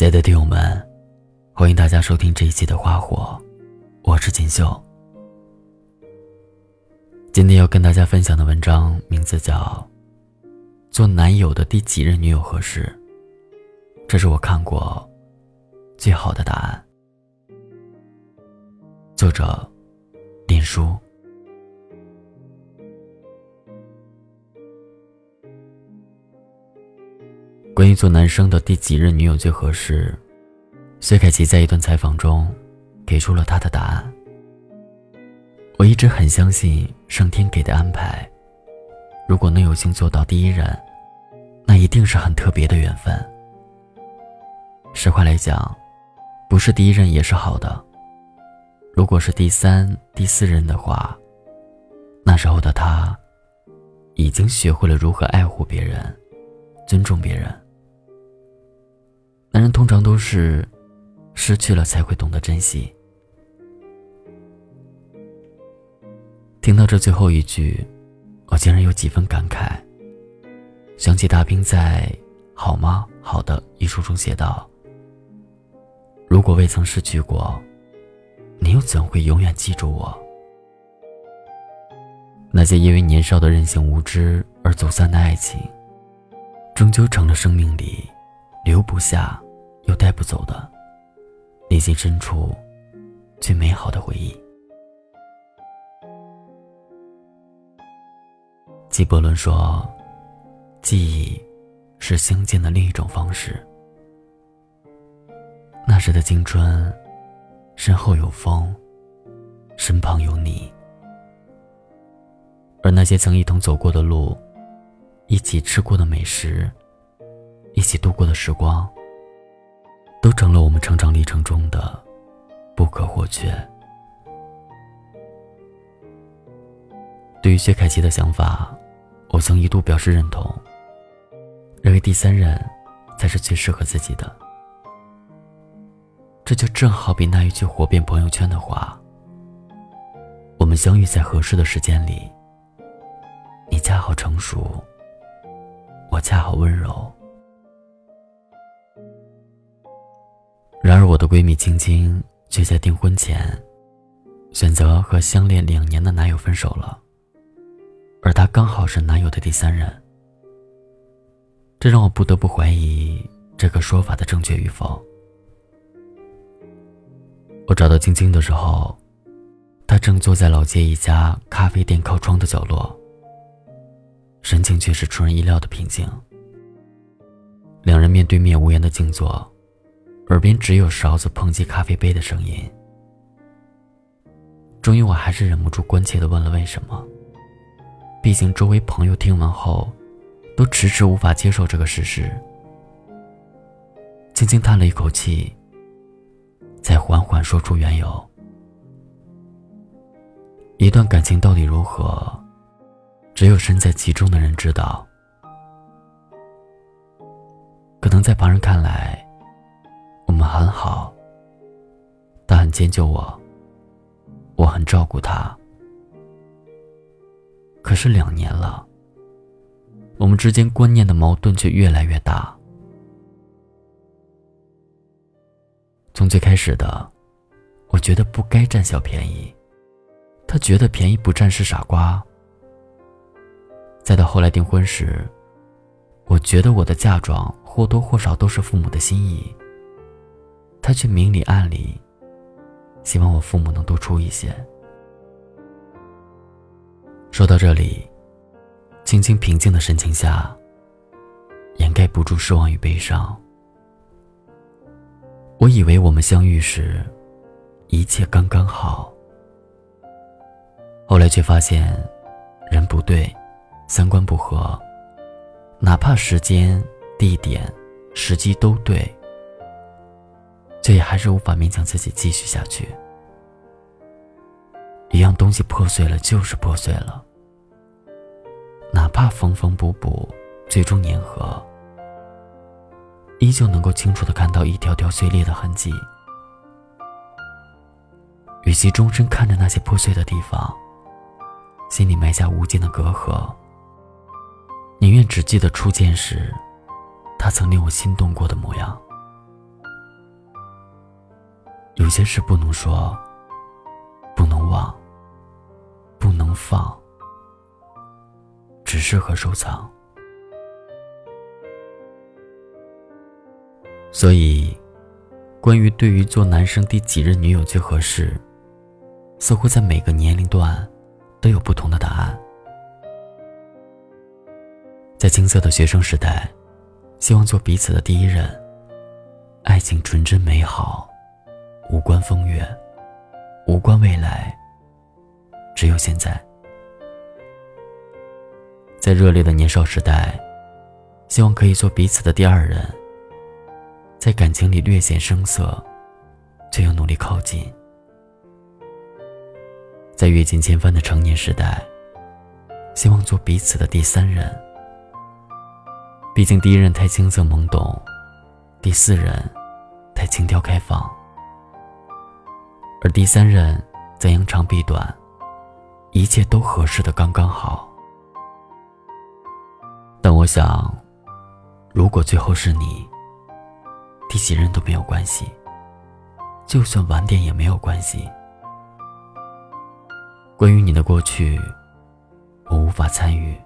亲爱的听友们，欢迎大家收听这一期的《花火》，我是锦绣。今天要跟大家分享的文章名字叫《做男友的第几任女友合适》，这是我看过最好的答案。作者：林叔。关于做男生的第几任女友最合适，薛凯琪在一段采访中给出了他的答案。我一直很相信上天给的安排，如果能有幸做到第一任，那一定是很特别的缘分。实话来讲，不是第一任也是好的。如果是第三、第四任的话，那时候的他已经学会了如何爱护别人，尊重别人。通常都是失去了才会懂得珍惜。听到这最后一句，我竟然有几分感慨。想起大兵在《好吗？好的》一书中写道：“如果未曾失去过，你又怎会永远记住我？那些因为年少的任性无知而走散的爱情，终究成了生命里……”留不下，又带不走的内心深处最美好的回忆。纪伯伦说：“记忆是相见的另一种方式。”那时的青春，身后有风，身旁有你，而那些曾一同走过的路，一起吃过的美食。一起度过的时光，都成了我们成长历程中的不可或缺。对于薛凯琪的想法，我曾一度表示认同，认为第三任才是最适合自己的。这就正好比那一句火遍朋友圈的话：“我们相遇在合适的时间里，你恰好成熟，我恰好温柔。”然而，我的闺蜜青青却在订婚前选择和相恋两年的男友分手了，而她刚好是男友的第三人。这让我不得不怀疑这个说法的正确与否。我找到晶晶的时候，她正坐在老街一家咖啡店靠窗的角落，神情却是出人意料的平静。两人面对面无言的静坐。耳边只有勺子碰击咖啡杯的声音。终于，我还是忍不住关切的问了为什么。毕竟周围朋友听完后，都迟迟无法接受这个事实。轻轻叹了一口气，才缓缓说出缘由。一段感情到底如何，只有身在其中的人知道。可能在旁人看来，们很好，他很迁就我，我很照顾他。可是两年了，我们之间观念的矛盾却越来越大。从最开始的，我觉得不该占小便宜，他觉得便宜不占是傻瓜。再到后来订婚时，我觉得我的嫁妆或多或少都是父母的心意。他却明里暗里希望我父母能多出一些。说到这里，轻轻平静的神情下，掩盖不住失望与悲伤。我以为我们相遇时，一切刚刚好，后来却发现，人不对，三观不合，哪怕时间、地点、时机都对。却也还是无法勉强自己继续下去。一样东西破碎了，就是破碎了。哪怕缝缝补补，最终粘合，依旧能够清楚的看到一条条碎裂的痕迹。与其终身看着那些破碎的地方，心里埋下无尽的隔阂，宁愿只记得初见时，他曾令我心动过的模样。有些事不能说，不能忘，不能放，只适合收藏。所以，关于对于做男生第几任女友最合适，似乎在每个年龄段都有不同的答案。在青涩的学生时代，希望做彼此的第一任，爱情纯真美好，无关风月，无关未来，只有现在。在热烈的年少时代，希望可以做彼此的第二人。在感情里略显生涩，却又努力靠近。在阅尽千帆的成年时代，希望做彼此的第三人。毕竟第一人太青涩懵懂，第四人太轻佻开放，而第三任则扬长避短，一切都合适的刚刚好。但我想，如果最后是你。第几任都没有关系，就算晚点也没有关系。关于你的过去，我无法参与；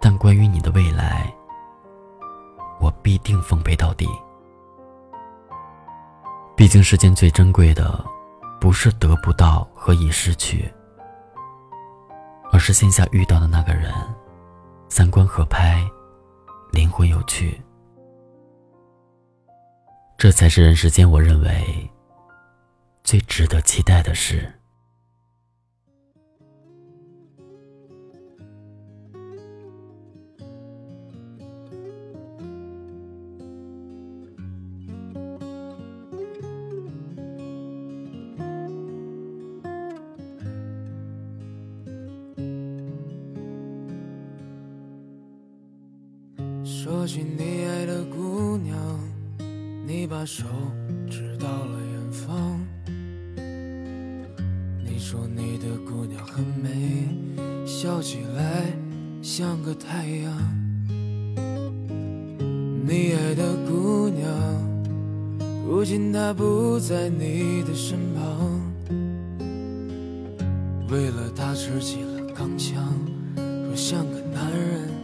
但关于你的未来，我必定奉陪到底。毕竟世间最珍贵的，不是得不到和已失去，而是线下遇到的那个人，三观合拍，灵魂有趣。这才是人世间，我认为最值得期待的事。说起你爱的姑娘。你把手指到了远方，你说你的姑娘很美，笑起来像个太阳。你爱的姑娘，如今她不在你的身旁，为了她吃起了钢枪，说像个男人。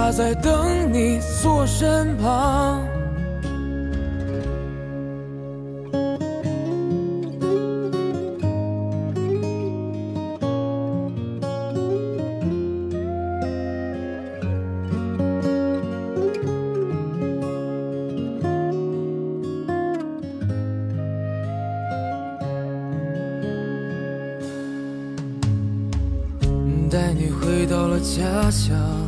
他在等你坐身旁。带你回到了家乡。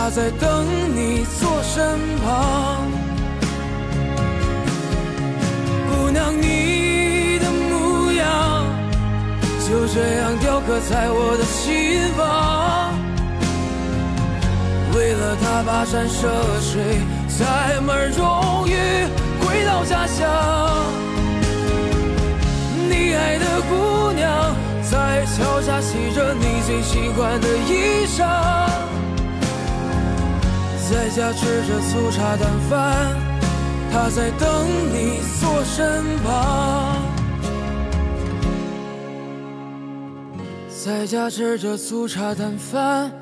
他在等你坐身旁，姑娘，你的模样就这样雕刻在我的心房。为了他跋山涉水，载满荣誉回到家乡。你爱的姑娘，在桥下洗着你最喜欢的衣裳，在家吃着粗茶淡饭，他在等你坐身旁。在家吃着粗茶淡饭，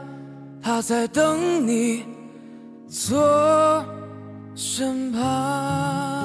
他在等你坐身旁。